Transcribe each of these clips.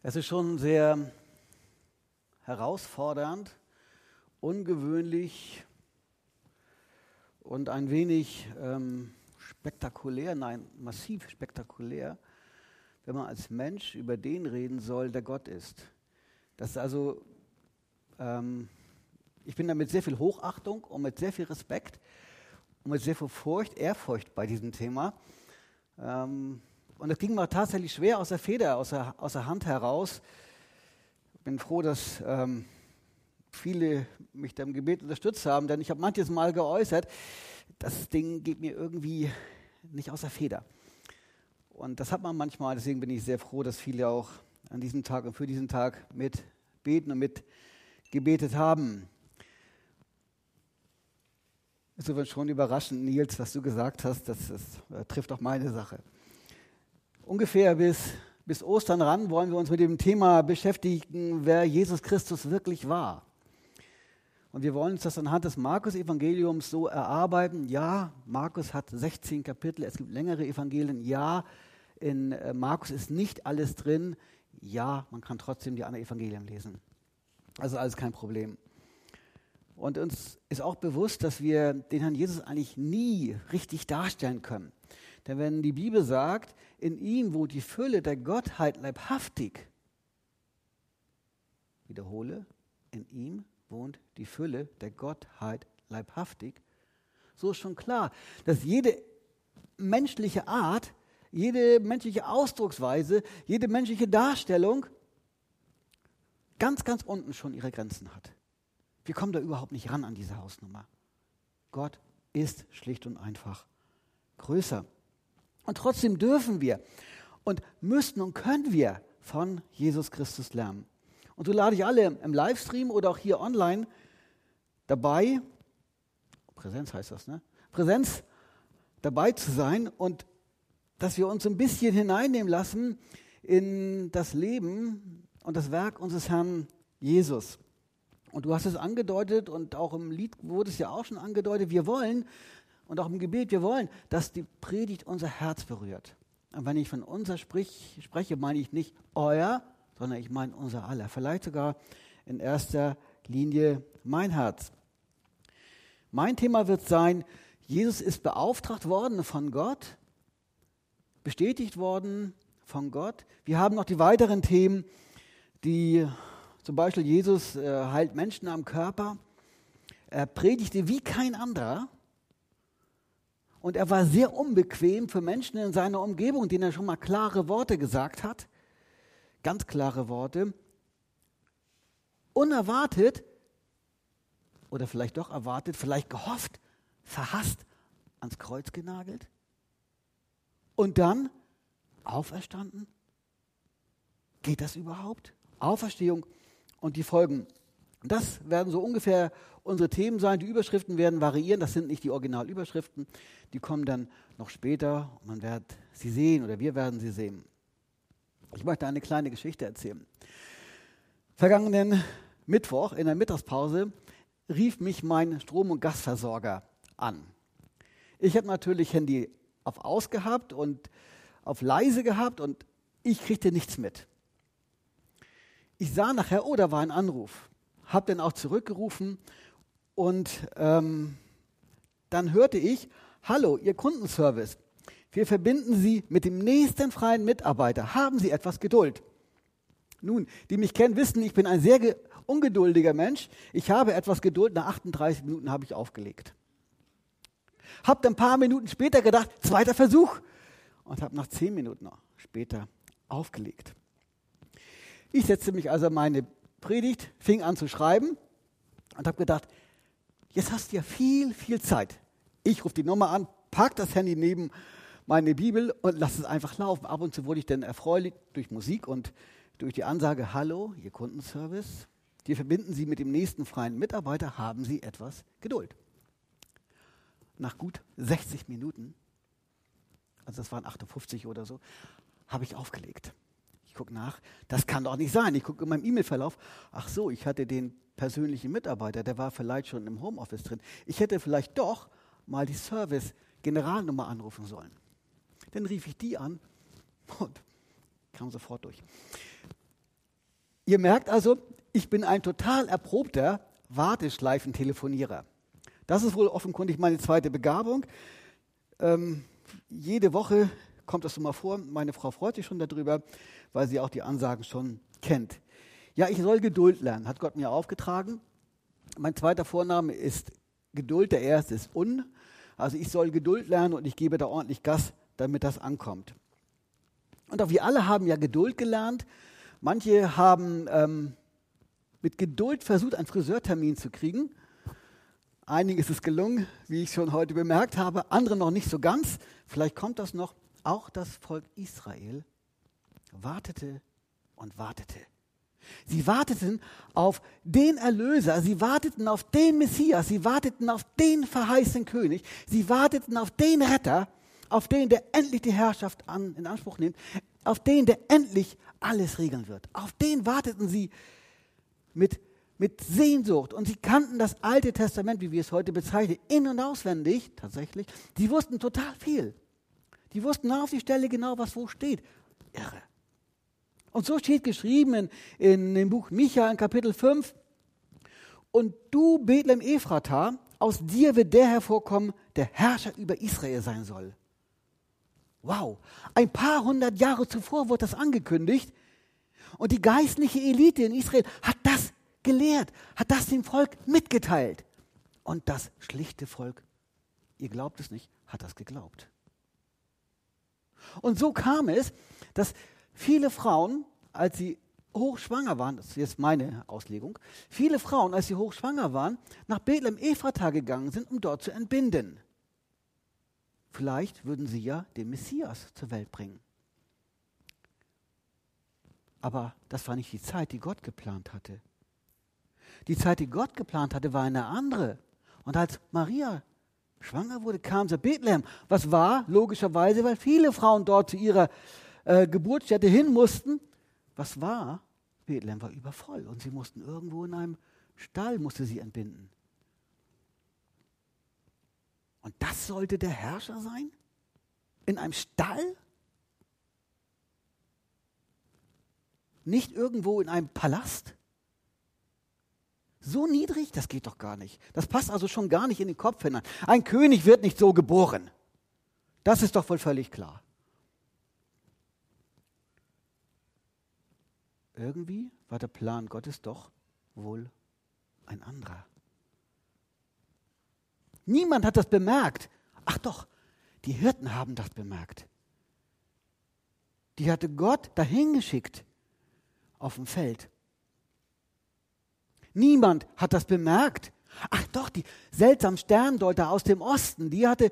Es ist schon sehr herausfordernd, ungewöhnlich und ein wenig ähm, spektakulär, nein, massiv spektakulär, wenn man als Mensch über den reden soll, der Gott ist. Das ist also, ähm, ich bin da mit sehr viel Hochachtung und mit sehr viel Respekt und mit sehr viel Furcht, Ehrfurcht bei diesem Thema. Ähm, und es ging mir tatsächlich schwer aus der Feder, aus der, aus der Hand heraus. Ich bin froh, dass ähm, viele mich da im Gebet unterstützt haben, denn ich habe manches Mal geäußert, das Ding geht mir irgendwie nicht aus der Feder. Und das hat man manchmal, deswegen bin ich sehr froh, dass viele auch an diesem Tag und für diesen Tag mit beten und mit gebetet haben. Ist schon überraschend, Nils, was du gesagt hast, das, das, das trifft auch meine Sache. Ungefähr bis, bis Ostern ran wollen wir uns mit dem Thema beschäftigen, wer Jesus Christus wirklich war. Und wir wollen uns das anhand des Markus-Evangeliums so erarbeiten. Ja, Markus hat 16 Kapitel, es gibt längere Evangelien. Ja, in äh, Markus ist nicht alles drin. Ja, man kann trotzdem die anderen Evangelien lesen. Also alles kein Problem. Und uns ist auch bewusst, dass wir den Herrn Jesus eigentlich nie richtig darstellen können. Denn wenn die Bibel sagt, in ihm wohnt die Fülle der Gottheit leibhaftig, wiederhole, in ihm wohnt die Fülle der Gottheit leibhaftig, so ist schon klar, dass jede menschliche Art, jede menschliche Ausdrucksweise, jede menschliche Darstellung ganz, ganz unten schon ihre Grenzen hat. Wir kommen da überhaupt nicht ran an diese Hausnummer. Gott ist schlicht und einfach größer. Und trotzdem dürfen wir und müssen und können wir von Jesus Christus lernen. Und so lade ich alle im Livestream oder auch hier online dabei, Präsenz heißt das, ne? Präsenz dabei zu sein und dass wir uns ein bisschen hineinnehmen lassen in das Leben und das Werk unseres Herrn Jesus. Und du hast es angedeutet und auch im Lied wurde es ja auch schon angedeutet, wir wollen und auch im Gebet, wir wollen, dass die Predigt unser Herz berührt. Und wenn ich von unser sprich, spreche, meine ich nicht euer, sondern ich meine unser aller. Vielleicht sogar in erster Linie mein Herz. Mein Thema wird sein, Jesus ist beauftragt worden von Gott, bestätigt worden von Gott. Wir haben noch die weiteren Themen, die zum Beispiel Jesus äh, heilt Menschen am Körper. Er predigte wie kein anderer. Und er war sehr unbequem für Menschen in seiner Umgebung, denen er schon mal klare Worte gesagt hat. Ganz klare Worte. Unerwartet oder vielleicht doch erwartet, vielleicht gehofft, verhasst, ans Kreuz genagelt. Und dann auferstanden? Geht das überhaupt? Auferstehung und die Folgen. Das werden so ungefähr unsere Themen sein. Die Überschriften werden variieren. Das sind nicht die Originalüberschriften. Die kommen dann noch später. Man wird sie sehen oder wir werden sie sehen. Ich möchte eine kleine Geschichte erzählen. Vergangenen Mittwoch in der Mittagspause rief mich mein Strom- und Gasversorger an. Ich habe natürlich Handy auf aus gehabt und auf leise gehabt und ich kriegte nichts mit. Ich sah nachher, oh, da war ein Anruf. Hab dann auch zurückgerufen und ähm, dann hörte ich, hallo, Ihr Kundenservice, wir verbinden Sie mit dem nächsten freien Mitarbeiter. Haben Sie etwas Geduld? Nun, die mich kennen, wissen, ich bin ein sehr ungeduldiger Mensch. Ich habe etwas Geduld. Nach 38 Minuten habe ich aufgelegt. Hab ein paar Minuten später gedacht, zweiter Versuch. Und habe nach zehn Minuten später aufgelegt. Ich setzte mich also meine Predigt, fing an zu schreiben und habe gedacht, jetzt hast du ja viel, viel Zeit. Ich rufe die Nummer an, pack das Handy neben meine Bibel und lass es einfach laufen. Ab und zu wurde ich dann erfreulich durch Musik und durch die Ansage, hallo, Ihr Kundenservice, wir verbinden Sie mit dem nächsten freien Mitarbeiter, haben Sie etwas Geduld. Nach gut 60 Minuten, also das waren 58 oder so, habe ich aufgelegt. Gucke nach, das kann doch nicht sein. Ich gucke in meinem E-Mail-Verlauf, ach so, ich hatte den persönlichen Mitarbeiter, der war vielleicht schon im Homeoffice drin. Ich hätte vielleicht doch mal die Service-Generalnummer anrufen sollen. Dann rief ich die an und kam sofort durch. Ihr merkt also, ich bin ein total erprobter Warteschleifentelefonierer. Das ist wohl offenkundig meine zweite Begabung. Ähm, jede Woche kommt das so mal vor. Meine Frau freut sich schon darüber, weil sie auch die Ansagen schon kennt. Ja, ich soll Geduld lernen, hat Gott mir aufgetragen. Mein zweiter Vorname ist Geduld, der erste ist Un. Also ich soll Geduld lernen und ich gebe da ordentlich Gas, damit das ankommt. Und auch wir alle haben ja Geduld gelernt. Manche haben ähm, mit Geduld versucht, einen Friseurtermin zu kriegen. Einigen ist es gelungen, wie ich schon heute bemerkt habe, andere noch nicht so ganz. Vielleicht kommt das noch. Auch das Volk Israel wartete und wartete. Sie warteten auf den Erlöser, sie warteten auf den Messias, sie warteten auf den verheißenen König, sie warteten auf den Retter, auf den, der endlich die Herrschaft an, in Anspruch nimmt, auf den, der endlich alles regeln wird. Auf den warteten sie mit, mit Sehnsucht. Und sie kannten das Alte Testament, wie wir es heute bezeichnen, in- und auswendig tatsächlich. Sie wussten total viel. Die wussten auf die Stelle genau, was wo steht. Irre. Und so steht geschrieben in, in dem Buch Micha in Kapitel 5, und du, Bethlehem Ephrata, aus dir wird der hervorkommen, der Herrscher über Israel sein soll. Wow, ein paar hundert Jahre zuvor wurde das angekündigt und die geistliche Elite in Israel hat das gelehrt, hat das dem Volk mitgeteilt. Und das schlichte Volk, ihr glaubt es nicht, hat das geglaubt. Und so kam es, dass viele Frauen, als sie hochschwanger waren, das ist jetzt meine Auslegung, viele Frauen, als sie hochschwanger waren, nach Bethlehem Ephrata gegangen sind, um dort zu entbinden. Vielleicht würden sie ja den Messias zur Welt bringen. Aber das war nicht die Zeit, die Gott geplant hatte. Die Zeit, die Gott geplant hatte, war eine andere. Und als Maria schwanger wurde, kam sie Bethlehem. Was war? Logischerweise, weil viele Frauen dort zu ihrer äh, Geburtsstätte hin mussten. Was war? Bethlehem war übervoll und sie mussten irgendwo in einem Stall, musste sie entbinden. Und das sollte der Herrscher sein? In einem Stall? Nicht irgendwo in einem Palast? So niedrig, das geht doch gar nicht. Das passt also schon gar nicht in den Kopf hinein. Ein König wird nicht so geboren. Das ist doch wohl völlig klar. Irgendwie war der Plan Gottes doch wohl ein anderer. Niemand hat das bemerkt. Ach doch, die Hirten haben das bemerkt. Die hatte Gott dahin geschickt auf dem Feld. Niemand hat das bemerkt. Ach doch, die seltsamen Sterndeuter aus dem Osten, die hatte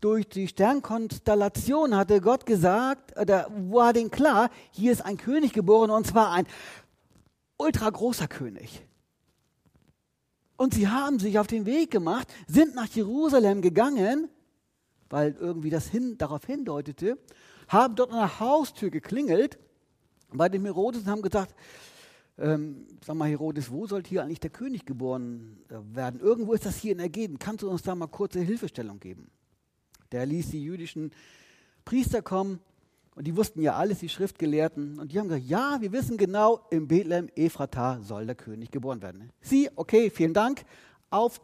durch die Sternkonstellation hatte Gott gesagt, oder war denen klar, hier ist ein König geboren und zwar ein ultra großer König. Und sie haben sich auf den Weg gemacht, sind nach Jerusalem gegangen, weil irgendwie das hin, darauf hindeutete, haben dort an der Haustür geklingelt bei dem Herodes und haben gesagt, ähm, sag mal Herodes, wo sollte hier eigentlich der König geboren werden? Irgendwo ist das hier in der Gegend. Kannst du uns da mal kurze Hilfestellung geben? Der ließ die jüdischen Priester kommen und die wussten ja alles, die Schriftgelehrten. Und die haben gesagt, ja, wir wissen genau, im Bethlehem Ephrata soll der König geboren werden. Sie, okay, vielen Dank, auf,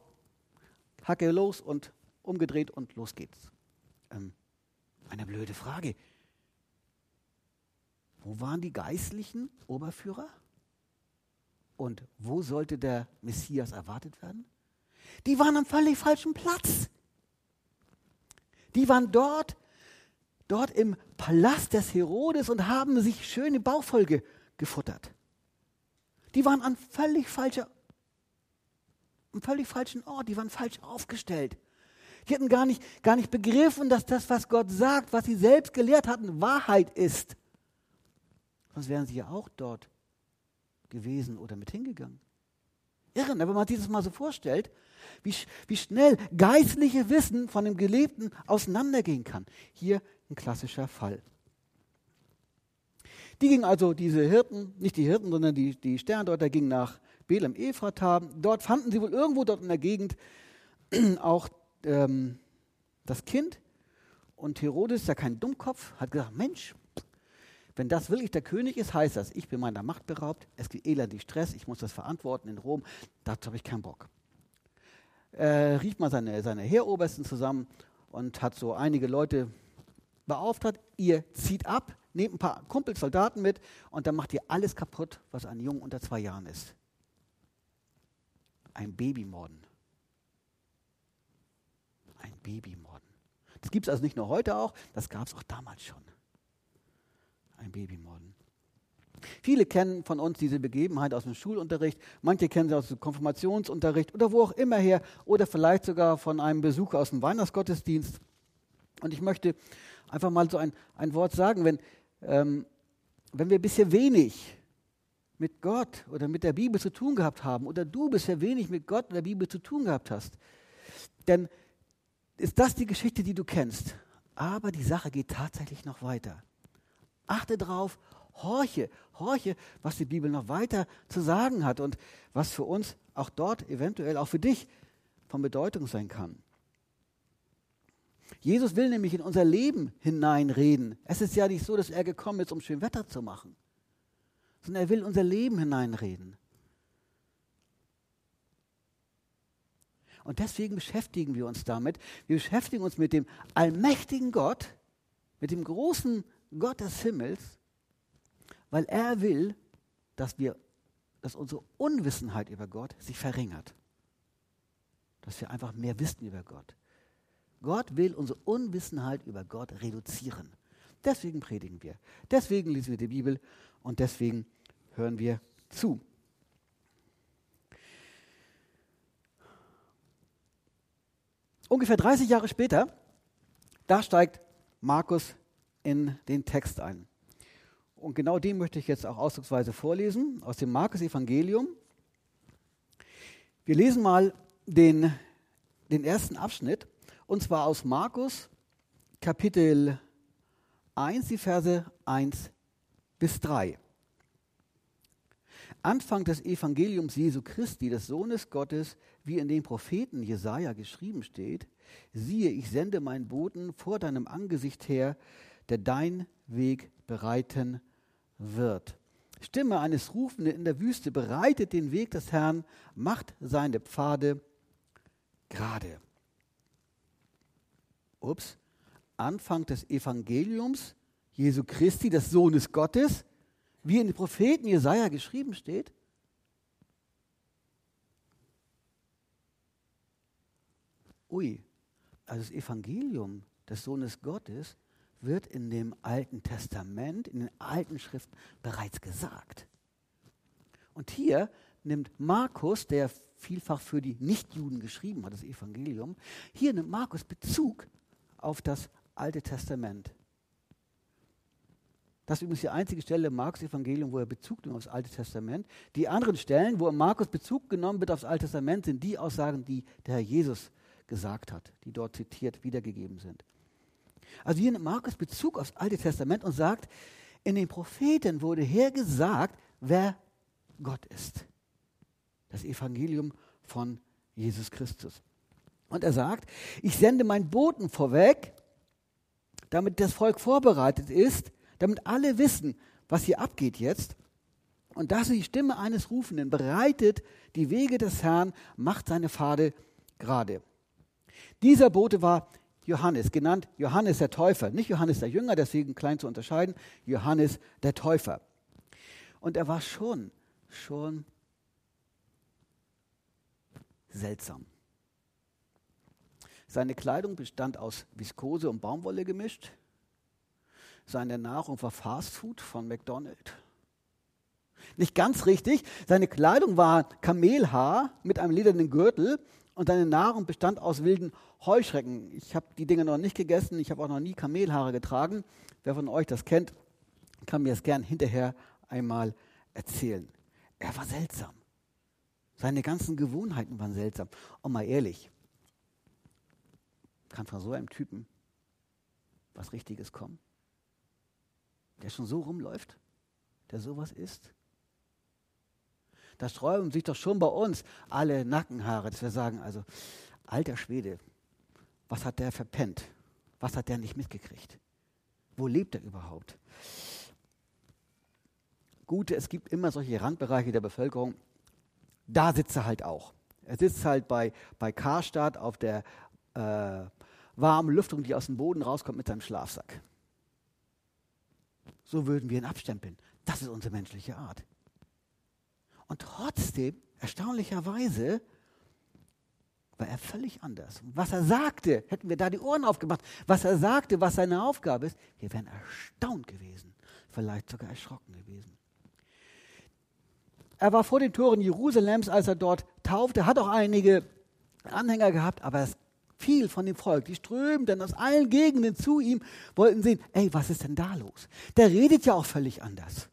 Hacke los und umgedreht und los geht's. Ähm, eine blöde Frage. Wo waren die geistlichen Oberführer? Und wo sollte der Messias erwartet werden? Die waren am völlig falschen Platz. Die waren dort, dort im Palast des Herodes und haben sich schöne Baufolge gefuttert. Die waren an völlig falscher, am völlig falschen Ort, die waren falsch aufgestellt. Die hatten gar nicht, gar nicht begriffen, dass das, was Gott sagt, was sie selbst gelehrt hatten, Wahrheit ist. Sonst wären sie ja auch dort gewesen oder mit hingegangen. Irren, wenn man sich das mal so vorstellt, wie, wie schnell geistliche Wissen von dem Gelebten auseinandergehen kann. Hier ein klassischer Fall. Die gingen also, diese Hirten, nicht die Hirten, sondern die, die Sterndeuter gingen nach Bethlehem Ephrata. Dort fanden sie wohl irgendwo dort in der Gegend auch ähm, das Kind. Und Herodes, ja kein Dummkopf, hat gesagt, Mensch, Wenn das wirklich der König ist, heißt das, ich bin meiner Macht beraubt, es gibt elendig Stress, ich muss das verantworten in Rom, dazu habe ich keinen Bock. Er rief mal seine, seine Heerobersten zusammen und hat so einige Leute beauftragt, ihr zieht ab, nehmt ein paar Kumpels, Soldaten mit und dann macht ihr alles kaputt, was ein Jungen unter zwei Jahren ist. Ein Babymorden. Ein Babymorden. Das gibt es also nicht nur heute auch, das gab es auch damals schon. Ein Babymorden. Viele kennen von uns diese Begebenheit aus dem Schulunterricht, manche kennen sie aus dem Konfirmationsunterricht oder wo auch immer her oder vielleicht sogar von einem Besuch aus dem Weihnachtsgottesdienst. Und ich möchte einfach mal so ein, ein Wort sagen, wenn, ähm, wenn wir bisher wenig mit Gott oder mit der Bibel zu tun gehabt haben oder du bisher wenig mit Gott oder der Bibel zu tun gehabt hast, dann ist das die Geschichte, die du kennst. Aber die Sache geht tatsächlich noch weiter. Achte drauf, horche, horche, was die Bibel noch weiter zu sagen hat und was für uns auch dort eventuell auch für dich von Bedeutung sein kann. Jesus will nämlich in unser Leben hineinreden. Es ist ja nicht so, dass er gekommen ist, um schön Wetter zu machen, sondern er will in unser Leben hineinreden. Und deswegen beschäftigen wir uns damit. Wir beschäftigen uns mit dem allmächtigen Gott, mit dem großen Gott des Himmels, weil er will, dass wir, dass unsere Unwissenheit über Gott sich verringert. Dass wir einfach mehr wissen über Gott. Gott will unsere Unwissenheit über Gott reduzieren. Deswegen predigen wir. Deswegen lesen wir die Bibel und deswegen hören wir zu. Ungefähr 30 Jahre später, da steigt Markus in den Text ein. Und genau den möchte ich jetzt auch ausdrucksweise vorlesen aus dem Markus-Evangelium. Wir lesen mal den, den ersten Abschnitt, und zwar aus Markus Kapitel 1, die Verse 1 bis 3. Anfang des Evangeliums Jesu Christi, des Sohnes Gottes, wie in den Propheten Jesaja geschrieben steht: Siehe, ich sende meinen Boten vor deinem Angesicht her, der dein Weg bereiten wird. Stimme eines Rufenden in der Wüste bereitet den Weg des Herrn, macht seine Pfade gerade. Ups, Anfang des Evangeliums Jesu Christi, des Sohnes Gottes, wie in den Propheten Jesaja geschrieben steht? Ui, also das Evangelium des Sohnes Gottes wird in dem Alten Testament, in den alten Schriften bereits gesagt. Und hier nimmt Markus, der vielfach für die Nichtjuden geschrieben hat, das Evangelium, hier nimmt Markus Bezug auf das Alte Testament. Das ist übrigens die einzige Stelle im Markus-Evangelium, wo er Bezug nimmt aufs Alte Testament. Die anderen Stellen, wo Markus Bezug genommen wird aufs Alte Testament, sind die Aussagen, die der Herr Jesus gesagt hat, die dort zitiert wiedergegeben sind. Also hier nimmt Markus Bezug aufs Alte Testament und sagt, in den Propheten wurde hergesagt, wer Gott ist. Das Evangelium von Jesus Christus. Und er sagt, ich sende meinen Boten vorweg, damit das Volk vorbereitet ist, damit alle wissen, was hier abgeht jetzt. Und das ist die Stimme eines Rufenden, bereitet die Wege des Herrn, macht seine Pfade gerade. Dieser Bote war Johannes, genannt Johannes der Täufer. Nicht Johannes der Jünger, deswegen klein zu unterscheiden, Johannes der Täufer. Und er war schon, schon seltsam. Seine Kleidung bestand aus Viskose und Baumwolle gemischt. Seine Nahrung war Fastfood von McDonald's. Nicht ganz richtig. Seine Kleidung war Kamelhaar mit einem ledernen Gürtel und seine Nahrung bestand aus wilden Heuschrecken. Ich habe die Dinge noch nicht gegessen, ich habe auch noch nie Kamelhaare getragen. Wer von euch das kennt, kann mir das gern hinterher einmal erzählen. Er war seltsam. Seine ganzen Gewohnheiten waren seltsam. Und mal ehrlich, kann von so einem Typen was Richtiges kommen? Der schon so rumläuft, der sowas ist? Da sträuben sich doch schon bei uns alle Nackenhaare, dass wir sagen, also, alter Schwede, was hat der verpennt? Was hat der nicht mitgekriegt? Wo lebt er überhaupt? Gute, es gibt immer solche Randbereiche der Bevölkerung. Da sitzt er halt auch. Er sitzt halt bei, bei Karstadt auf der äh, warmen Lüftung, die aus dem Boden rauskommt mit seinem Schlafsack. So würden wir ihn abstempeln. Das ist unsere menschliche Art. Und trotzdem, erstaunlicherweise, war er völlig anders. was er sagte, hätten wir da die Ohren aufgemacht, was er sagte, was seine Aufgabe ist, wir wären erstaunt gewesen, vielleicht sogar erschrocken gewesen. Er war vor den Toren Jerusalems, als er dort taufte, hat auch einige Anhänger gehabt, aber es viel von dem Volk, die strömten aus allen Gegenden zu ihm, wollten sehen, ey, was ist denn da los? Der redet ja auch völlig anders.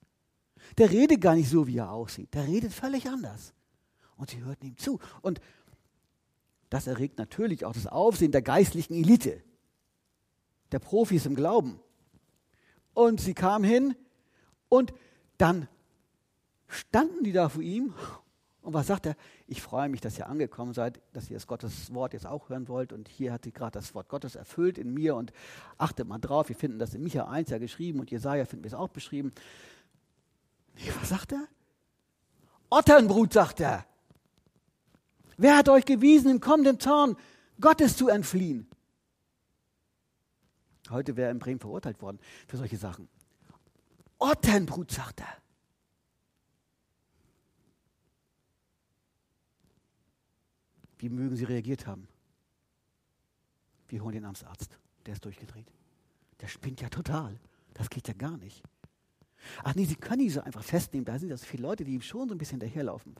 Der redet gar nicht so, wie er aussieht. Der redet völlig anders. Und sie hörten ihm zu. Und das erregt natürlich auch das Aufsehen der geistlichen Elite, der Profis im Glauben. Und sie kamen hin und dann standen die da vor ihm. Und was sagt er? Ich freue mich, dass ihr angekommen seid, dass ihr das Gottes Wort jetzt auch hören wollt. Und hier hat sich gerade das Wort Gottes erfüllt in mir. Und achtet mal drauf, wir finden das in Micha 1 ja geschrieben und Jesaja finden wir es auch beschrieben. Nee, was sagt er? Otternbrut, sagt er. Wer hat euch gewiesen, im kommenden Zorn Gottes zu entfliehen? Heute wäre er in Bremen verurteilt worden für solche Sachen. Ottenbrut, sagt er. Wie mögen Sie reagiert haben? Wir holen den Amtsarzt. Der ist durchgedreht. Der spinnt ja total. Das geht ja gar nicht. Ach nee, Sie können ihn so einfach festnehmen. Da sind ja so viele Leute, die schon so ein bisschen hinterherlaufen.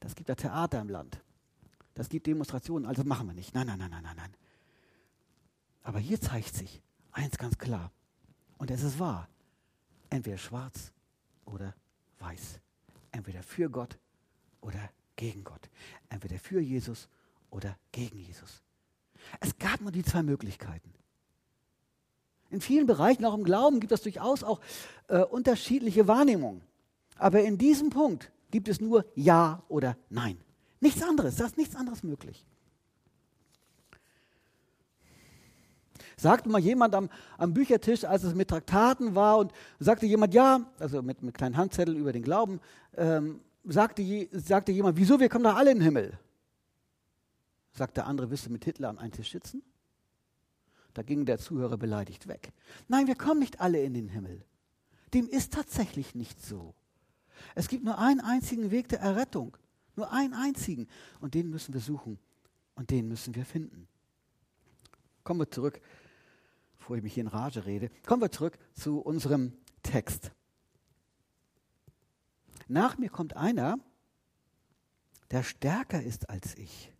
Das gibt ja Theater im Land. Das gibt Demonstrationen, also machen wir nicht. Nein, nein, nein, nein, nein, nein. Aber hier zeigt sich eins ganz klar. Und es ist wahr. Entweder schwarz oder weiß. Entweder für Gott oder gegen Gott. Entweder für Jesus oder gegen Jesus. Es gab nur die zwei Möglichkeiten. In vielen Bereichen, auch im Glauben, gibt es durchaus auch äh, unterschiedliche Wahrnehmungen. Aber in diesem Punkt gibt es nur Ja oder Nein. Nichts anderes, da ist nichts anderes möglich. Sagte mal jemand am, am, Büchertisch, als es mit Traktaten war, und sagte jemand, ja, also mit, mit kleinen Handzetteln über den Glauben, ähm, sagte, sagte jemand, wieso, wir kommen doch alle in den Himmel. Sagt der andere, willst du mit Hitler an einen Tisch sitzen? Da ging der Zuhörer beleidigt weg. Nein, wir kommen nicht alle in den Himmel. Dem ist tatsächlich nicht so. Es gibt nur einen einzigen Weg der Errettung. Nur einen einzigen. Und den müssen wir suchen. Und den müssen wir finden. Kommen wir zurück, bevor ich mich hier in Rage rede, kommen wir zurück zu unserem Text. Nach mir kommt einer, der stärker ist als ich.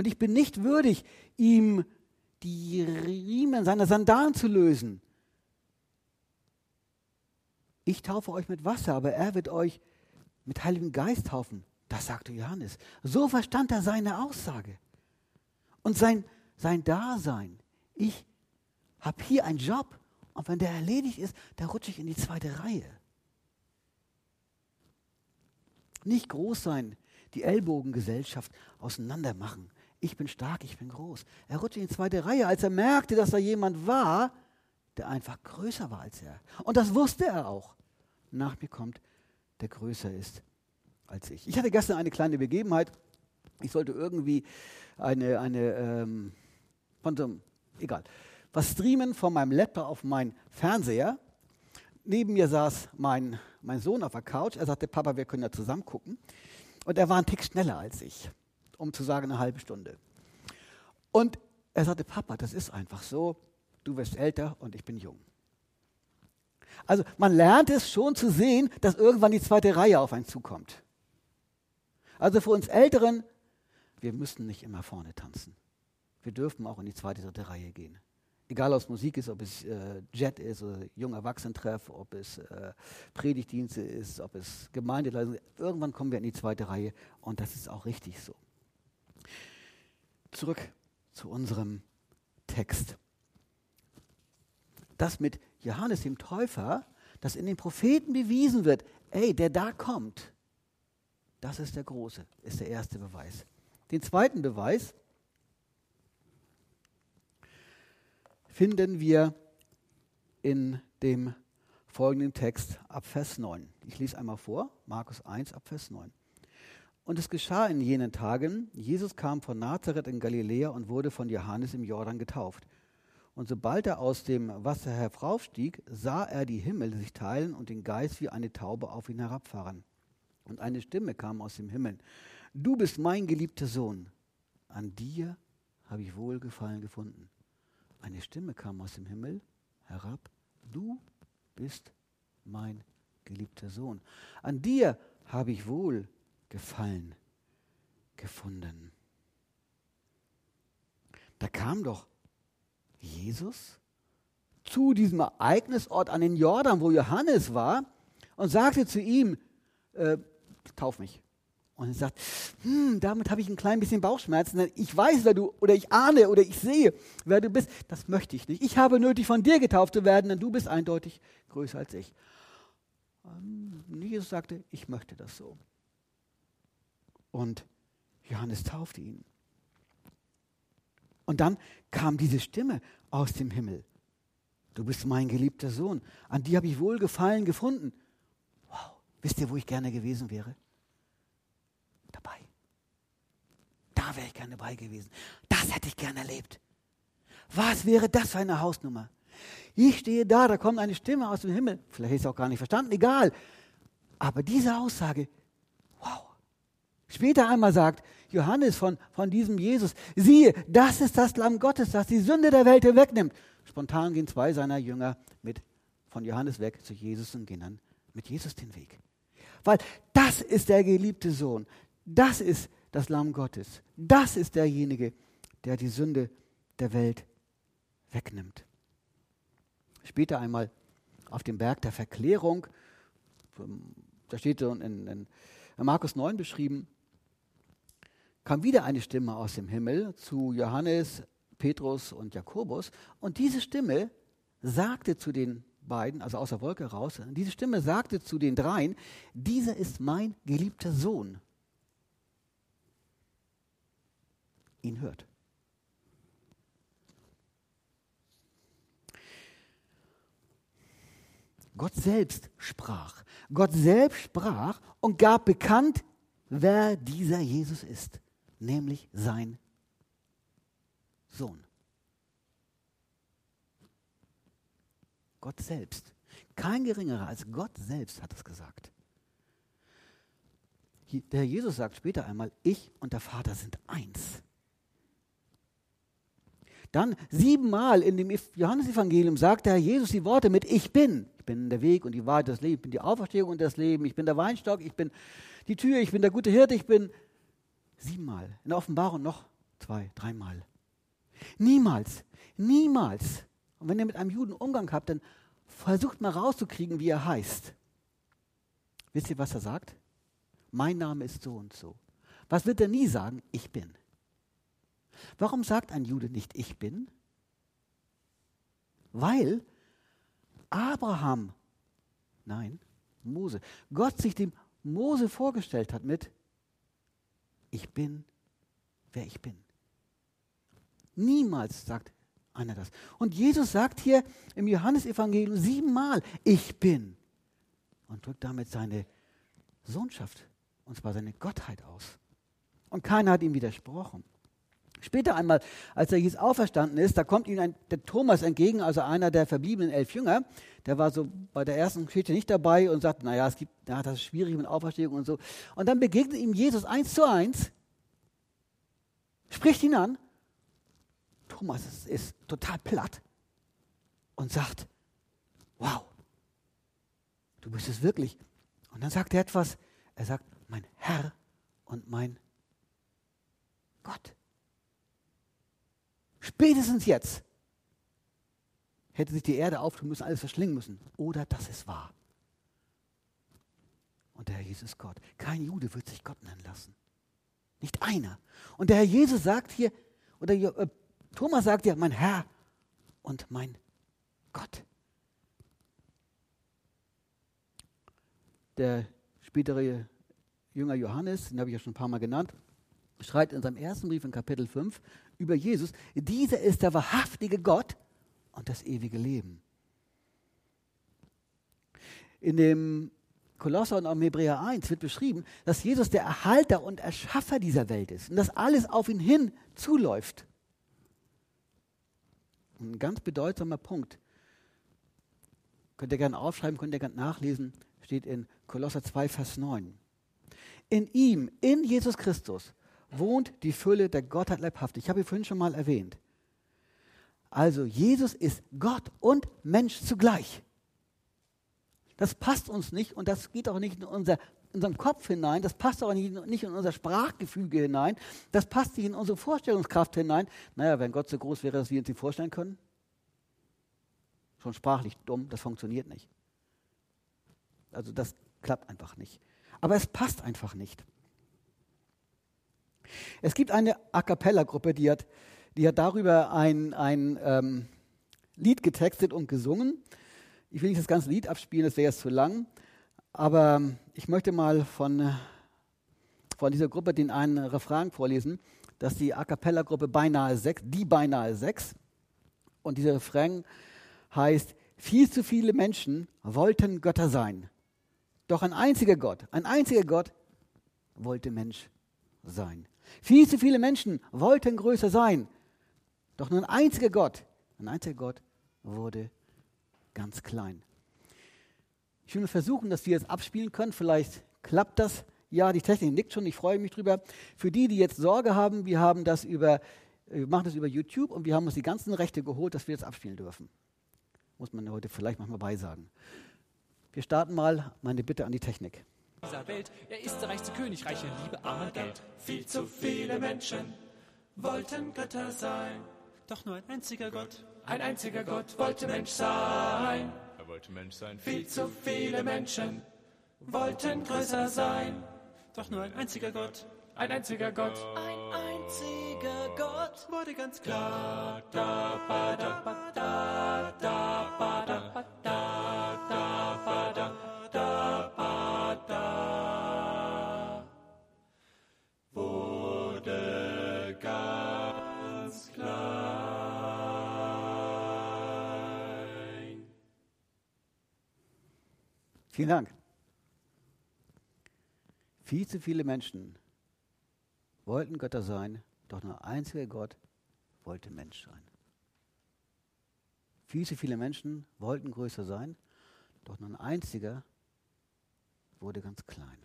Und ich bin nicht würdig, ihm die Riemen seiner Sandalen zu lösen. Ich taufe euch mit Wasser, aber er wird euch mit Heiligen Geist taufen. Das sagte Johannes. So verstand er seine Aussage. Und sein, sein Dasein. Ich habe hier einen Job und wenn der erledigt ist, da rutsche ich in die zweite Reihe. Nicht groß sein, die Ellbogengesellschaft auseinander machen. Ich bin stark, ich bin groß. Er rutschte in die zweite Reihe, als er merkte, dass da jemand war, der einfach größer war als er. Und das wusste er auch. Nach mir kommt der größer ist als ich. Ich hatte gestern eine kleine Begebenheit. Ich sollte irgendwie eine, eine ähm, von so einem, egal, was streamen von meinem Laptop auf meinen Fernseher. Neben mir saß mein, mein Sohn auf der Couch. Er sagte, Papa, wir können ja zusammen gucken. Und er war ein Tick schneller als ich, um zu sagen eine halbe Stunde. Und er sagte, Papa, das ist einfach so. Du wirst älter und ich bin jung. Also man lernt es schon zu sehen, dass irgendwann die zweite Reihe auf einen zukommt. Also für uns Älteren, wir müssen nicht immer vorne tanzen. Wir dürfen auch in die zweite, dritte Reihe gehen. Egal, ob es Musik ist, ob es äh, Jet ist oder Jung Erwachsenentreff, ob es äh, Predigtdienste ist, ob es Gemeindeleistung ist. Irgendwann kommen wir in die zweite Reihe und das ist auch richtig so. Zurück zu unserem Text. Das mit Johannes dem Täufer, das in den Propheten bewiesen wird, ey, der da kommt, das ist der große, ist der erste Beweis. Den zweiten Beweis finden wir in dem folgenden Text ab Vers 9. Ich lese einmal vor, Markus 1 ab Vers 9. Und es geschah in jenen Tagen, Jesus kam von Nazareth in Galiläa und wurde von Johannes im Jordan getauft. Und sobald er aus dem Wasser heraufstieg, sah er die Himmel sich teilen und den Geist wie eine Taube auf ihn herabfahren. Und eine Stimme kam aus dem Himmel. Du bist mein geliebter Sohn. An dir habe ich Wohlgefallen gefunden. Eine Stimme kam aus dem Himmel herab. Du bist mein geliebter Sohn. An dir habe ich Wohlgefallen gefunden. Da kam doch Jesus zu diesem Ereignisort an den Jordan, wo Johannes war, und sagte zu ihm, äh, tauf mich. Und er sagt, hm, damit habe ich ein klein bisschen Bauchschmerzen. Ich weiß, wer du, oder ich ahne, oder ich sehe, wer du bist. Das möchte ich nicht. Ich habe nötig, von dir getauft zu werden, denn du bist eindeutig größer als ich. Und ähm, Jesus sagte, ich möchte das so. Und Johannes taufte ihn. Und dann kam diese Stimme aus dem Himmel. Du bist mein geliebter Sohn. An die habe ich Wohlgefallen gefunden. Wow. Wisst ihr, wo ich gerne gewesen wäre? Dabei. Da wäre ich gerne dabei gewesen. Das hätte ich gerne erlebt. Was wäre das für eine Hausnummer? Ich stehe da, da kommt eine Stimme aus dem Himmel. Vielleicht ist es auch gar nicht verstanden, egal. Aber diese Aussage. Später einmal sagt Johannes von, von diesem Jesus, siehe, das ist das Lamm Gottes, das die Sünde der Welt wegnimmt. Spontan gehen zwei seiner Jünger mit von Johannes weg zu Jesus und gehen dann mit Jesus den Weg. Weil das ist der geliebte Sohn. Das ist das Lamm Gottes. Das ist derjenige, der die Sünde der Welt wegnimmt. Später einmal auf dem Berg der Verklärung, da steht in, in, in Markus 9 beschrieben, kam wieder eine Stimme aus dem Himmel zu Johannes, Petrus und Jakobus. Und diese Stimme sagte zu den beiden, also aus der Wolke raus, diese Stimme sagte zu den dreien, dieser ist mein geliebter Sohn. Ihn hört. Gott selbst sprach. Gott selbst sprach und gab bekannt, wer dieser Jesus ist nämlich sein Sohn. Gott selbst. Kein geringerer als Gott selbst hat es gesagt. Der Jesus sagt später einmal, ich und der Vater sind eins. Dann siebenmal in dem Johannesevangelium sagt der Herr Jesus die Worte mit Ich bin. Ich bin der Weg und die Wahrheit, das Leben, ich bin die Auferstehung und das Leben, ich bin der Weinstock, ich bin die Tür, ich bin der gute Hirte, ich bin Siebenmal. In der Offenbarung noch zwei, dreimal. Niemals, niemals. Und wenn ihr mit einem Juden Umgang habt, dann versucht mal rauszukriegen, wie er heißt. Wisst ihr, was er sagt? Mein Name ist so und so. Was wird er nie sagen? Ich bin. Warum sagt ein Jude nicht ich bin? Weil Abraham, nein, Mose, Gott sich dem Mose vorgestellt hat mit ich bin, wer ich bin. Niemals sagt einer das. Und Jesus sagt hier im Johannesevangelium siebenmal, ich bin. Und drückt damit seine Sohnschaft, und zwar seine Gottheit aus. Und keiner hat ihm widersprochen. Später einmal, als er Jesus auferstanden ist, da kommt ihm ein, der Thomas entgegen, also einer der verbliebenen elf Jünger. Der war so bei der ersten Geschichte nicht dabei und sagt, naja, es gibt, ja, das ist schwierig mit Auferstehung und so. Und dann begegnet ihm Jesus eins zu eins, spricht ihn an. Thomas ist, ist total platt und sagt, wow, du bist es wirklich. Und dann sagt er etwas, er sagt, mein Herr und mein Gott. Spätestens jetzt hätte sich die Erde auftun müssen, alles verschlingen müssen. Oder das ist wahr. Und der Herr Jesus Gott. Kein Jude wird sich Gott nennen lassen. Nicht einer. Und der Herr Jesus sagt hier, oder äh, Thomas sagt ja, mein Herr und mein Gott. Der spätere Jünger Johannes, den habe ich ja schon ein paar Mal genannt, schreibt in seinem ersten Brief in Kapitel 5 über Jesus, dieser ist der wahrhaftige Gott und das ewige Leben. In dem Kolosser und am Hebräer 1 wird beschrieben, dass Jesus der Erhalter und Erschaffer dieser Welt ist und dass alles auf ihn hin zuläuft. Ein ganz bedeutsamer Punkt. Könnt ihr gerne aufschreiben, könnt ihr gerne nachlesen, steht in Kolosser 2, Vers 9. In ihm, in Jesus Christus, wohnt die Fülle der Gottheit leibhaftig. Ich habe vorhin schon mal erwähnt. Also Jesus ist Gott und Mensch zugleich. Das passt uns nicht und das geht auch nicht in unser, unseren Kopf hinein, das passt auch nicht, nicht in unser Sprachgefüge hinein, das passt nicht in unsere Vorstellungskraft hinein. Naja, wenn Gott so groß wäre, dass wir uns ihn vorstellen können. Schon sprachlich dumm, das funktioniert nicht. Also das klappt einfach nicht. Aber es passt einfach nicht. Es gibt eine A cappella-Gruppe, die hat, die hat darüber ein, ein ähm, Lied getextet und gesungen. Ich will nicht das ganze Lied abspielen, das wäre jetzt zu lang. Aber ich möchte mal von, von dieser Gruppe den einen Refrain vorlesen. Das ist die A cappella-Gruppe Beinahe Sechs, die Beinahe Sechs. Und dieser Refrain heißt, viel zu viele Menschen wollten Götter sein. Doch ein einziger Gott, ein einziger Gott wollte Mensch sein. Viel zu viele Menschen wollten größer sein. Doch nur ein einziger Gott, ein einziger Gott wurde ganz klein. Ich will versuchen, dass wir es abspielen können. Vielleicht klappt das. Ja, die Technik nickt schon, ich freue mich drüber. Für die, die jetzt Sorge haben, wir haben das über, wir machen das über YouTube und wir haben uns die ganzen Rechte geholt, dass wir das abspielen dürfen. Muss man heute vielleicht manchmal beisagen. Wir starten mal meine Bitte an die Technik dieser Welt. Er ist der reichste König, reiche Liebe, arm an Geld. Viel zu viele Menschen wollten Götter sein. Doch nur ein einziger Gott, ein einziger Gott wollte Mensch sein. Er wollte Mensch sein. Viel zu viele Menschen wollten größer sein. Doch nur ein einziger Gott, ein einziger Gott, ein einziger Gott wurde ganz klar. Da, ba, da, ba, da, da, ba, da, da, Vielen Dank. Viel zu viele Menschen wollten Götter sein, doch nur ein einziger Gott wollte Mensch sein. Viel zu viele Menschen wollten größer sein, doch nur ein einziger wurde ganz klein.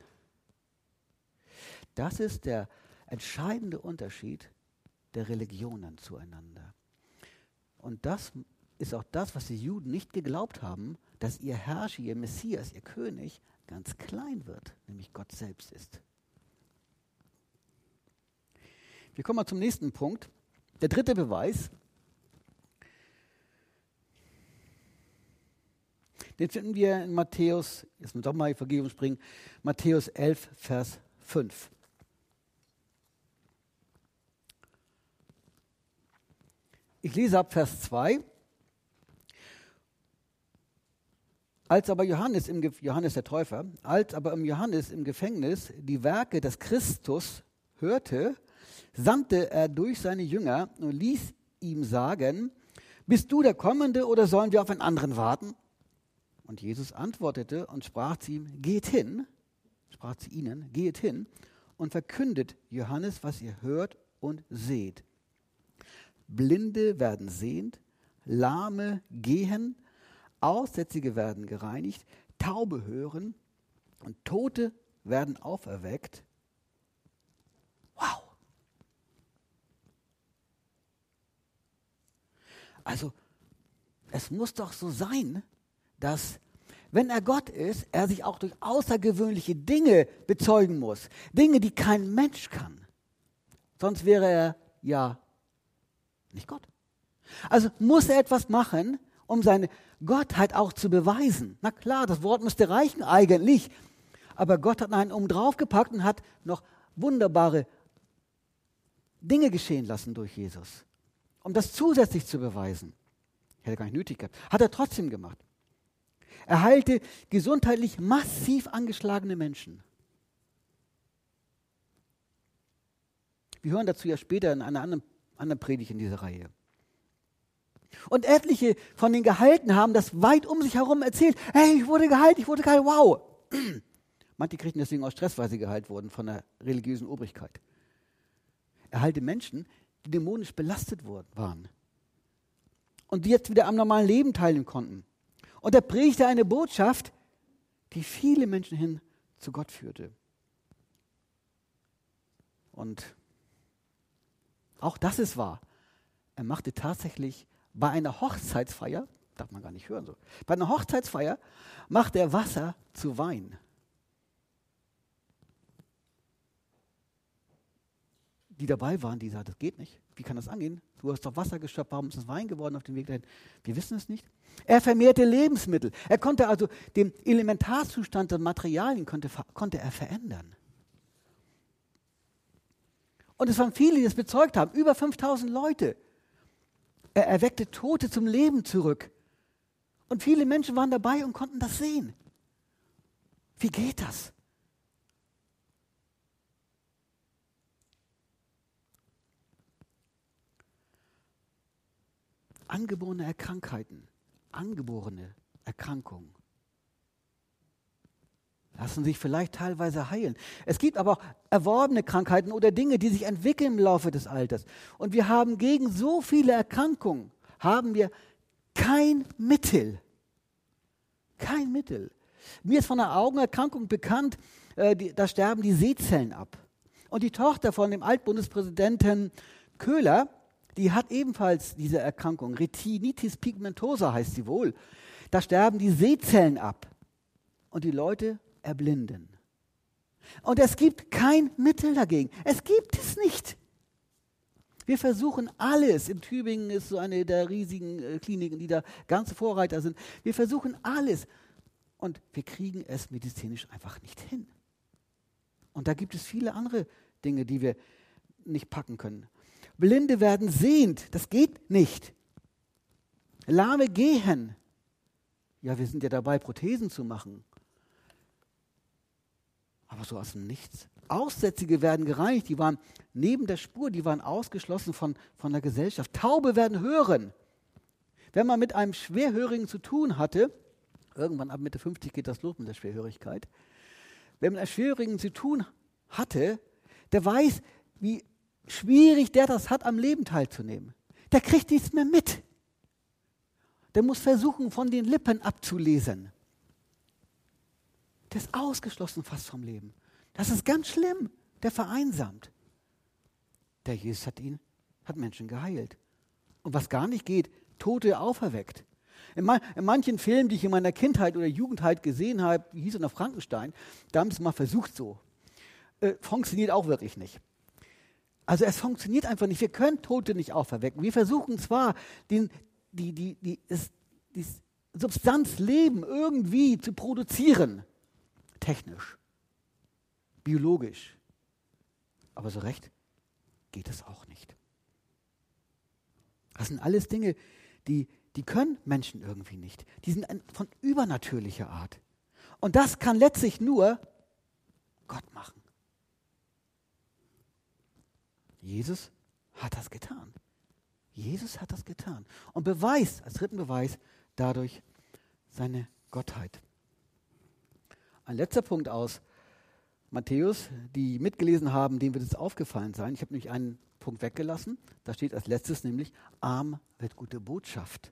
Das ist der entscheidende Unterschied der Religionen zueinander. Und das ist auch das, was die Juden nicht geglaubt haben, dass ihr Herrscher, ihr Messias, ihr König ganz klein wird, nämlich Gott selbst ist. Wir kommen mal zum nächsten Punkt. Der dritte Beweis. Den finden wir in Matthäus, jetzt muss doch mal die Vergebung springen, Matthäus 11, Vers 5. Ich lese ab Vers 2. Als aber Johannes, im, Johannes der Täufer, als aber im Johannes im Gefängnis die Werke des Christus hörte, sandte er durch seine Jünger und ließ ihm sagen, bist du der Kommende oder sollen wir auf einen anderen warten? Und Jesus antwortete und sprach zu ihm, geht hin, sprach zu ihnen, geht hin und verkündet Johannes, was ihr hört und seht. Blinde werden sehend, Lahme gehen, Aussätzige werden gereinigt, Taube hören und Tote werden auferweckt. Wow! Also, es muss doch so sein, dass wenn er Gott ist, er sich auch durch außergewöhnliche Dinge bezeugen muss. Dinge, die kein Mensch kann. Sonst wäre er ja nicht Gott. Also muss er etwas machen, um seine Gottheit auch zu beweisen. Na klar, das Wort müsste reichen eigentlich. Aber Gott hat einen um draufgepackt und hat noch wunderbare Dinge geschehen lassen durch Jesus, um das zusätzlich zu beweisen. Hätte gar nicht nötig gehabt. Hat er trotzdem gemacht. Er heilte gesundheitlich massiv angeschlagene Menschen. Wir hören dazu ja später in einer anderen, anderen Predigt in dieser Reihe. Und etliche von den Gehalten haben das weit um sich herum erzählt. Hey, ich wurde geheilt, ich wurde geheilt, wow. Manche kriegten deswegen auch Stress, weil sie geheilt wurden von der religiösen Obrigkeit. Er heilte Menschen, die dämonisch belastet waren. Und die jetzt wieder am normalen Leben teilnehmen konnten. Und er predigte eine Botschaft, die viele Menschen hin zu Gott führte. Und auch das ist wahr. Er machte tatsächlich bei einer Hochzeitsfeier, darf man gar nicht hören so, bei einer Hochzeitsfeier machte er Wasser zu Wein. Die dabei waren, die sagten, das geht nicht. Wie kann das angehen? Du hast doch Wasser geschöpft, warum ist es Wein geworden auf dem Weg dahin? Wir wissen es nicht. Er vermehrte Lebensmittel. Er konnte also den Elementarzustand der Materialien konnte, konnte er verändern. Und es waren viele, die das bezeugt haben. Über 5000 Leute. Er erweckte Tote zum Leben zurück. Und viele Menschen waren dabei und konnten das sehen. Wie geht das? Angeborene Krankheiten, angeborene Erkrankungen lassen sich vielleicht teilweise heilen. Es gibt aber auch erworbene Krankheiten oder Dinge, die sich entwickeln im Laufe des Alters. Und wir haben gegen so viele Erkrankungen, haben wir kein Mittel. Kein Mittel. Mir ist von einer Augenerkrankung bekannt, äh, die, da sterben die Sehzellen ab. Und die Tochter von dem Altbundespräsidenten Köhler, die hat ebenfalls diese Erkrankung. Retinitis pigmentosa heißt sie wohl. Da sterben die Sehzellen ab. Und die Leute erblinden. Und es gibt kein Mittel dagegen. Es gibt es nicht. Wir versuchen alles. In Tübingen ist so eine der riesigen äh, Kliniken, die da ganz Vorreiter sind. Wir versuchen alles. Und wir kriegen es medizinisch einfach nicht hin. Und da gibt es viele andere Dinge, die wir nicht packen können. Blinde werden sehend. Das geht nicht. Lahme gehen. Ja, wir sind ja dabei, Prothesen zu machen aber so aus dem Nichts. Aussätzige werden gereinigt, die waren neben der Spur, die waren ausgeschlossen von, von der Gesellschaft. Taube werden hören. Wenn man mit einem Schwerhörigen zu tun hatte, irgendwann ab Mitte 50 geht das los mit der Schwerhörigkeit, wenn man einem Schwerhörigen zu tun hatte, der weiß, wie schwierig der das hat, am Leben teilzunehmen. Der kriegt nichts mehr mit. Der muss versuchen, von den Lippen abzulesen der ist ausgeschlossen fast vom Leben. Das ist ganz schlimm. Der vereinsamt. Der Jesus hat ihn, hat Menschen geheilt. Und was gar nicht geht, Tote auferweckt. In, man, in, manchen Filmen, die ich in meiner Kindheit oder Jugendheit gesehen habe, wie hieß es noch Frankenstein, da haben sie es mal versucht so. Äh, funktioniert auch wirklich nicht. Also es funktioniert einfach nicht. Wir können Tote nicht auferwecken. Wir versuchen zwar, den, die, die, die, die Substanz Leben irgendwie zu produzieren technisch, biologisch. Aber so recht geht es auch nicht. Das sind alles Dinge, die, die können Menschen irgendwie nicht. Die sind von übernatürlicher Art. Und das kann letztlich nur Gott machen. Jesus hat das getan. Jesus hat das getan und beweist, als dritten Beweis, dadurch seine Gottheit. Ein letzter Punkt aus Matthäus, die mitgelesen haben, dem wird es aufgefallen sein. Ich habe nämlich einen Punkt weggelassen. Da steht als letztes nämlich, arm wird gute Botschaft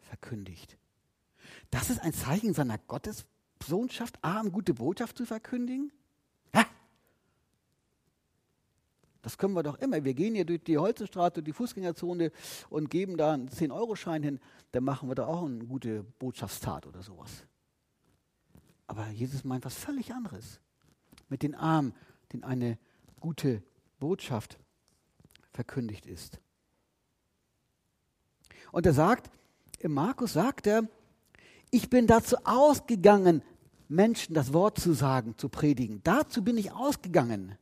verkündigt. Das ist ein Zeichen seiner Gottessohnschaft, arm gute Botschaft zu verkündigen? Das können wir doch immer. Wir gehen hier durch die Holzenstraße, die Fußgängerzone und geben da einen 10-Euro-Schein hin. Dann machen wir da auch eine gute Botschaftstat oder sowas. Aber Jesus meint was völlig anderes. Mit den Armen, denen eine gute Botschaft verkündigt ist. Und er sagt, im Markus sagt er, ich bin dazu ausgegangen, Menschen das Wort zu sagen, zu predigen. Dazu bin ich ausgegangen.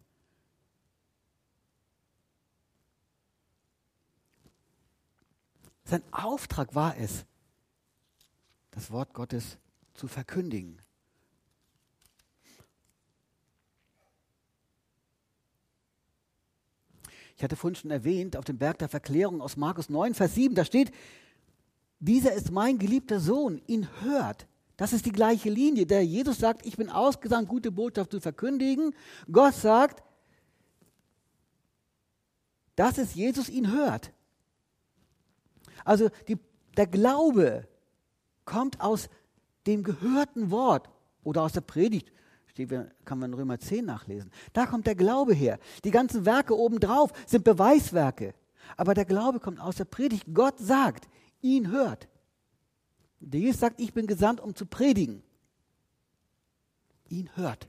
Sein Auftrag war es, das Wort Gottes zu verkündigen. Ich hatte vorhin schon erwähnt, auf dem Berg der Verklärung aus Markus 9, Vers 7, da steht, dieser ist mein geliebter Sohn, ihn hört. Das ist die gleiche Linie. Der Jesus sagt, ich bin ausgesandt, gute Botschaft zu verkündigen. Gott sagt, dass es Jesus ihn hört. Also die, der Glaube kommt aus dem gehörten Wort oder aus der Predigt. Kann man in Römer 10 nachlesen. Da kommt der Glaube her. Die ganzen Werke obendrauf sind Beweiswerke. Aber der Glaube kommt aus der Predigt. Gott sagt, ihn hört. Der Jesus sagt, ich bin gesandt, um zu predigen. Ihn hört.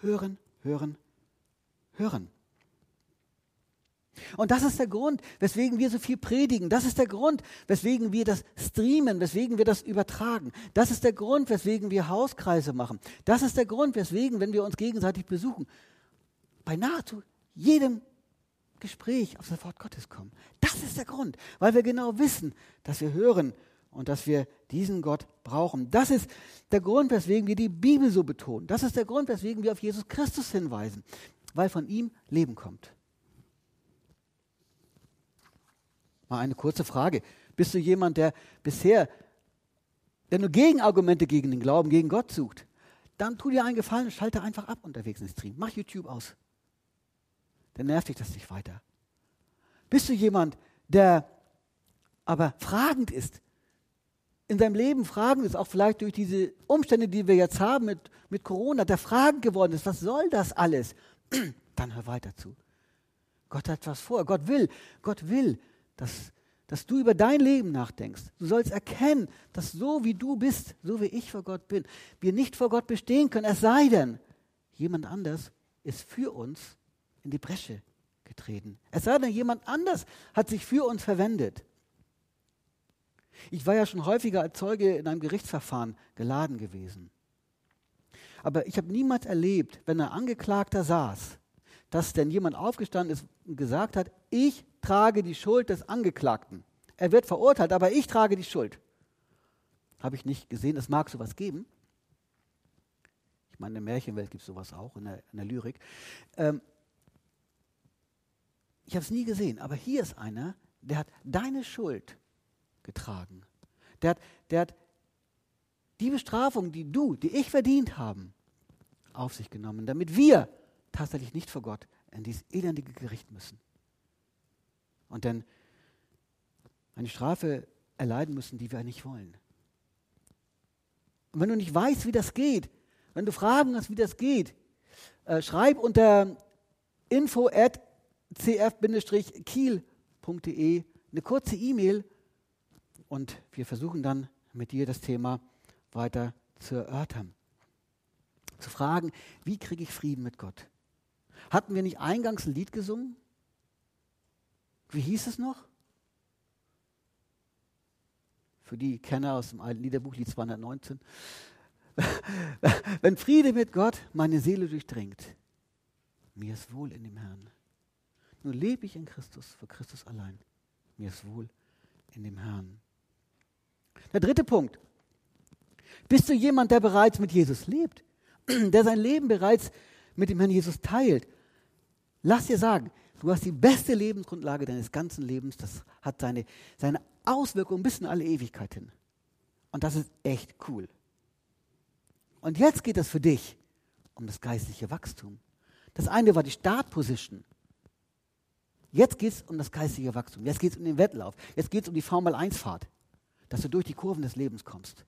Hören, hören, hören. Und das ist der Grund, weswegen wir so viel predigen. Das ist der Grund, weswegen wir das streamen, weswegen wir das übertragen. Das ist der Grund, weswegen wir Hauskreise machen. Das ist der Grund, weswegen, wenn wir uns gegenseitig besuchen, bei nahezu jedem Gespräch auf das Wort Gottes kommen. Das ist der Grund, weil wir genau wissen, dass wir hören und dass wir diesen Gott brauchen. Das ist der Grund, weswegen wir die Bibel so betonen. Das ist der Grund, weswegen wir auf Jesus Christus hinweisen, weil von ihm Leben kommt. Mal eine kurze Frage. Bist du jemand, der bisher, der nur Gegenargumente gegen den Glauben, gegen Gott sucht? Dann tu dir einen Gefallen und schalte einfach ab unterwegs ins Stream. Mach YouTube aus. Dann nervt dich das nicht weiter. Bist du jemand, der aber fragend ist, in seinem Leben fragend ist, auch vielleicht durch diese Umstände, die wir jetzt haben mit, mit Corona, der fragend geworden ist, was soll das alles? Dann hör weiter zu. Gott hat was vor. Gott will, Gott will, dass, dass du über dein Leben nachdenkst. Du sollst erkennen, dass so wie du bist, so wie ich vor Gott bin, wir nicht vor Gott bestehen können, es sei denn, jemand anders ist für uns in die Bresche getreten. Es sei denn, jemand anders hat sich für uns verwendet. Ich war ja schon häufiger als Zeuge in einem Gerichtsverfahren geladen gewesen. Aber ich habe niemals erlebt, wenn ein Angeklagter saß, dass denn jemand aufgestanden ist und gesagt hat, ich trage die Schuld des Angeklagten. Er wird verurteilt, aber ich trage die Schuld. Habe ich nicht gesehen, es mag sowas geben. Ich meine, in der Märchenwelt gibt es sowas auch, in der, in der Lyrik. Ähm, ich habe es nie gesehen, aber hier ist einer, der hat deine Schuld getragen. Der hat, der hat die Bestrafung, die du, die ich verdient haben, auf sich genommen, damit wir tatsächlich nicht vor Gott in dieses elendige Gericht müssen. Und dann eine Strafe erleiden müssen, die wir nicht wollen. Und wenn du nicht weißt, wie das geht, wenn du Fragen hast, wie das geht, äh, schreib unter info at cf-kiel.de eine kurze E-Mail und wir versuchen dann mit dir das Thema weiter zu erörtern. Zu fragen, wie kriege ich Frieden mit Gott? Hatten wir nicht eingangs ein Lied gesungen? Wie hieß es noch? Für die Kenner aus dem alten Liederbuch, Lied 219. Wenn Friede mit Gott meine Seele durchdringt, mir ist wohl in dem Herrn. Nun lebe ich in Christus, für Christus allein. Mir ist wohl in dem Herrn. Der dritte Punkt. Bist du jemand, der bereits mit Jesus lebt? Der sein Leben bereits mit dem Herrn Jesus teilt? Lass dir sagen, du hast die beste Lebensgrundlage deines ganzen Lebens. Das hat seine, seine Auswirkungen bis in alle Ewigkeit hin. Und das ist echt cool. Und jetzt geht es für dich um das geistliche Wachstum. Das eine war die Startposition. Jetzt geht es um das geistige Wachstum. Jetzt geht es um den Wettlauf. Jetzt geht es um die Formel-1-Fahrt dass du durch die Kurven des Lebens kommst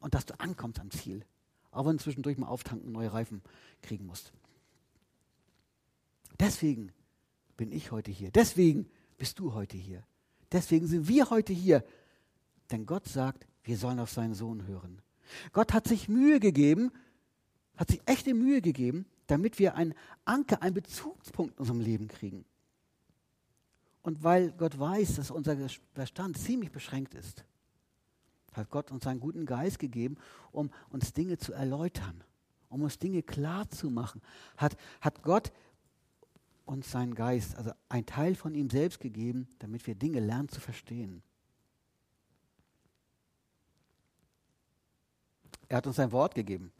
und dass du ankommst am Ziel, auch wenn du zwischendurch mal auftanken, neue Reifen kriegen musst. Deswegen bin ich heute hier. Deswegen bist du heute hier. Deswegen sind wir heute hier. Denn Gott sagt, wir sollen auf seinen Sohn hören. Gott hat sich Mühe gegeben, hat sich echte Mühe gegeben, damit wir einen Anker, einen Bezugspunkt in unserem Leben kriegen. Und weil Gott weiß, dass unser Verstand ziemlich beschränkt ist, hat Gott uns seinen guten Geist gegeben, um uns Dinge zu erläutern, um uns Dinge klar zu machen. Hat, hat Gott uns seinen Geist, also ein Teil von ihm selbst gegeben, damit wir Dinge lernen zu verstehen. Er hat uns sein Wort gegeben,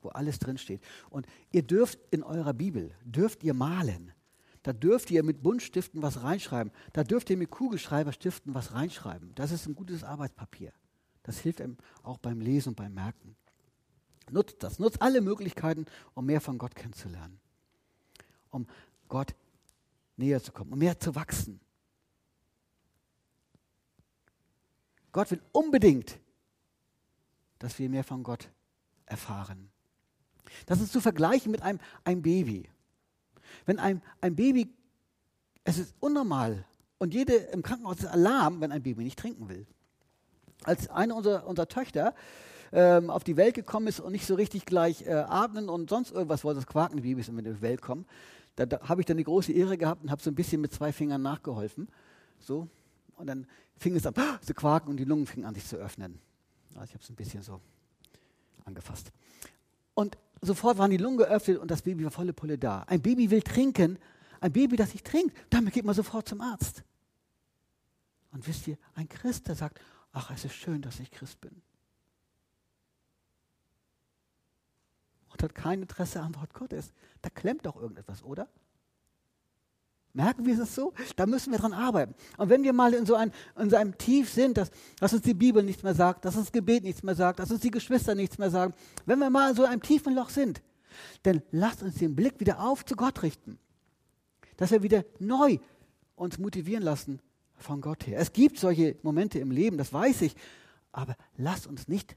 wo alles drinsteht. Und ihr dürft in eurer Bibel, dürft ihr malen. Da dürft ihr mit Buntstiften was reinschreiben. Da dürft ihr mit Kugelschreiberstiften was reinschreiben. Das ist ein gutes Arbeitspapier. Das hilft einem auch beim Lesen und beim Merken. Nutzt das. Nutzt alle Möglichkeiten, um mehr von Gott kennenzulernen. Um Gott näher zu kommen, um mehr zu wachsen. Gott will unbedingt, dass wir mehr von Gott erfahren. Das ist zu vergleichen mit einem, einem Baby. Wenn ein, ein Baby, es ist unnormal und jede im Krankenhaus ist Alarm, wenn ein Baby nicht trinken will. Als eine unserer, unserer Töchter ähm, auf die Welt gekommen ist und nicht so richtig gleich äh, atmen und sonst irgendwas wollte, das quaken die Babys, wenn die auf die Welt kommen, da, da habe ich dann die große Ehre gehabt und habe so ein bisschen mit zwei Fingern nachgeholfen. So. Und dann fing es an zu quaken und die Lungen fingen an sich zu öffnen. Also ich habe es ein bisschen so angefasst. Und sofort waren die Lungen geöffnet und das Baby war volle Pulle da. Ein Baby will trinken. Ein Baby, das nicht trinkt, damit geht man sofort zum Arzt. Und wisst ihr, ein Christ, der sagt, ach, es ist schön, dass ich Christ bin. Und hat kein Interesse am Wort Gottes. Da klemmt doch irgendetwas, oder? Merken wir es so? Da müssen wir dran arbeiten. Und wenn wir mal in so, ein, in so einem Tief sind, dass, dass uns die Bibel nichts mehr sagt, dass uns Gebet nichts mehr sagt, dass uns die Geschwister nichts mehr sagen, wenn wir mal in so einem tiefen Loch sind, dann lasst uns den Blick wieder auf zu Gott richten. Dass wir wieder neu uns motivieren lassen von Gott her. Es gibt solche Momente im Leben, das weiß ich, aber lasst uns nicht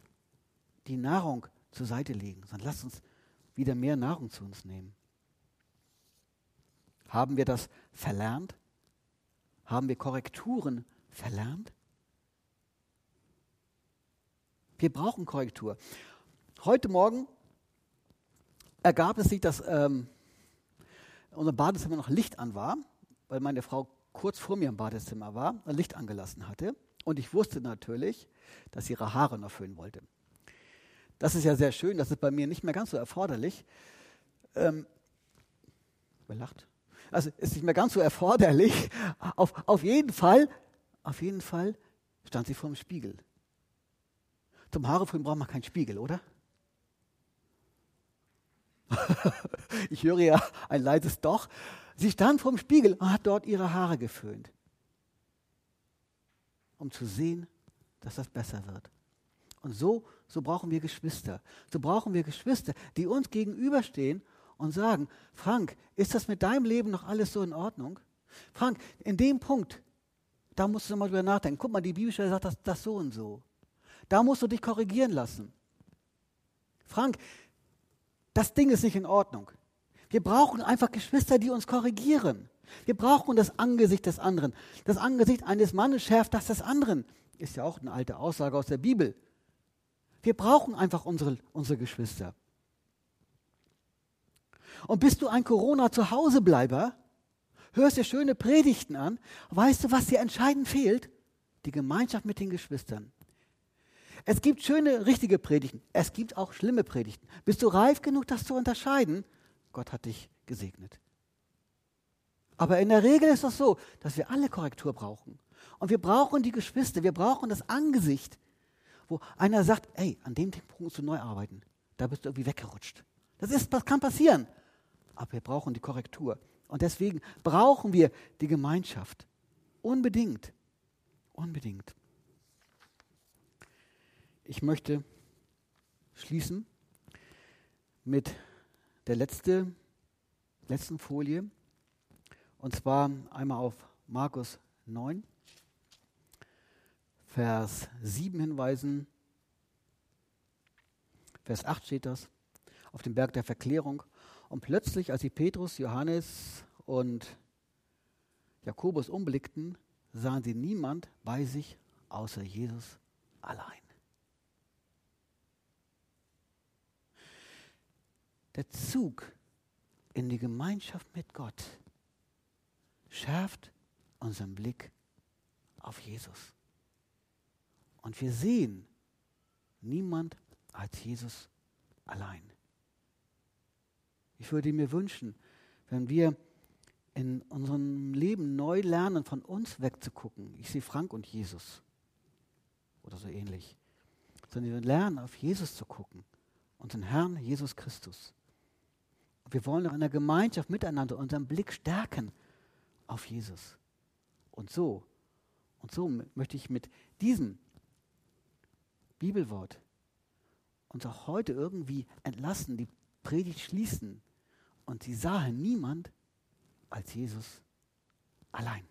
die Nahrung zur Seite legen, sondern lasst uns wieder mehr Nahrung zu uns nehmen. Haben wir das verlernt? Haben wir Korrekturen verlernt? Wir brauchen Korrektur. Heute Morgen ergab es sich, dass ähm, unser Badezimmer noch Licht an war, weil meine Frau kurz vor mir im Badezimmer war und Licht angelassen hatte. Und ich wusste natürlich, dass sie ihre Haare noch föhnen wollte. Das ist ja sehr schön, das ist bei mir nicht mehr ganz so erforderlich. Ähm, wer lacht? also ist nicht mehr ganz so erforderlich. Auf, auf jeden Fall, auf jeden Fall stand sie vor dem Spiegel. Zum Haarefrühen braucht man keinen Spiegel, oder? ich höre ja ein leises Doch. Sie stand vor dem Spiegel und hat dort ihre Haare geföhnt, um zu sehen, dass das besser wird. Und so, so brauchen wir Geschwister. So brauchen wir Geschwister, die uns gegenüberstehen und sagen, Frank, ist das mit deinem Leben noch alles so in Ordnung? Frank, in dem Punkt, da musst du mal drüber nachdenken. Guck mal, die Bibelstelle sagt das, das so und so. Da musst du dich korrigieren lassen. Frank, das Ding ist nicht in Ordnung. Wir brauchen einfach Geschwister, die uns korrigieren. Wir brauchen das Angesicht des anderen. Das Angesicht eines Mannes schärft das des anderen. Ist ja auch eine alte Aussage aus der Bibel. Wir brauchen einfach unsere, unsere Geschwister. Und bist du ein Corona-Zuhausebleiber, hörst dir schöne Predigten an, weißt du, was dir entscheidend fehlt? Die Gemeinschaft mit den Geschwistern. Es gibt schöne, richtige Predigten. Es gibt auch schlimme Predigten. Bist du reif genug, das zu unterscheiden? Gott hat dich gesegnet. Aber in der Regel ist es so, dass wir alle Korrektur brauchen. Und wir brauchen die Geschwister, wir brauchen das Angesicht, wo einer sagt, ey, an dem Punkt musst du neu arbeiten. Da bist du irgendwie weggerutscht. Das, ist, das kann passieren aber wir brauchen die Korrektur. Und deswegen brauchen wir die Gemeinschaft. Unbedingt. Unbedingt. Ich möchte schließen mit der letzte, letzten Folie. Und zwar einmal auf Markus 9, Vers 7 hinweisen. Vers 8 steht das. Auf dem Berg der Verklärung. Und plötzlich, als sie Petrus, Johannes und Jakobus umblickten, sahen sie niemand bei sich außer Jesus allein. Der Zug in die Gemeinschaft mit Gott schärft unseren Blick auf Jesus. Und wir sehen niemand als Jesus allein. Ich würde mir wünschen, wenn wir in unserem Leben neu lernen, von uns wegzugucken. Ich sehe Frank und Jesus oder so ähnlich. Sondern wir lernen, auf Jesus zu gucken, unseren Herrn Jesus Christus. Wir wollen auch in der Gemeinschaft miteinander unseren Blick stärken auf Jesus. Und so, und so möchte ich mit diesem Bibelwort uns auch heute irgendwie entlassen, die Predigt schließen. Und sie sahen niemand als Jesus allein.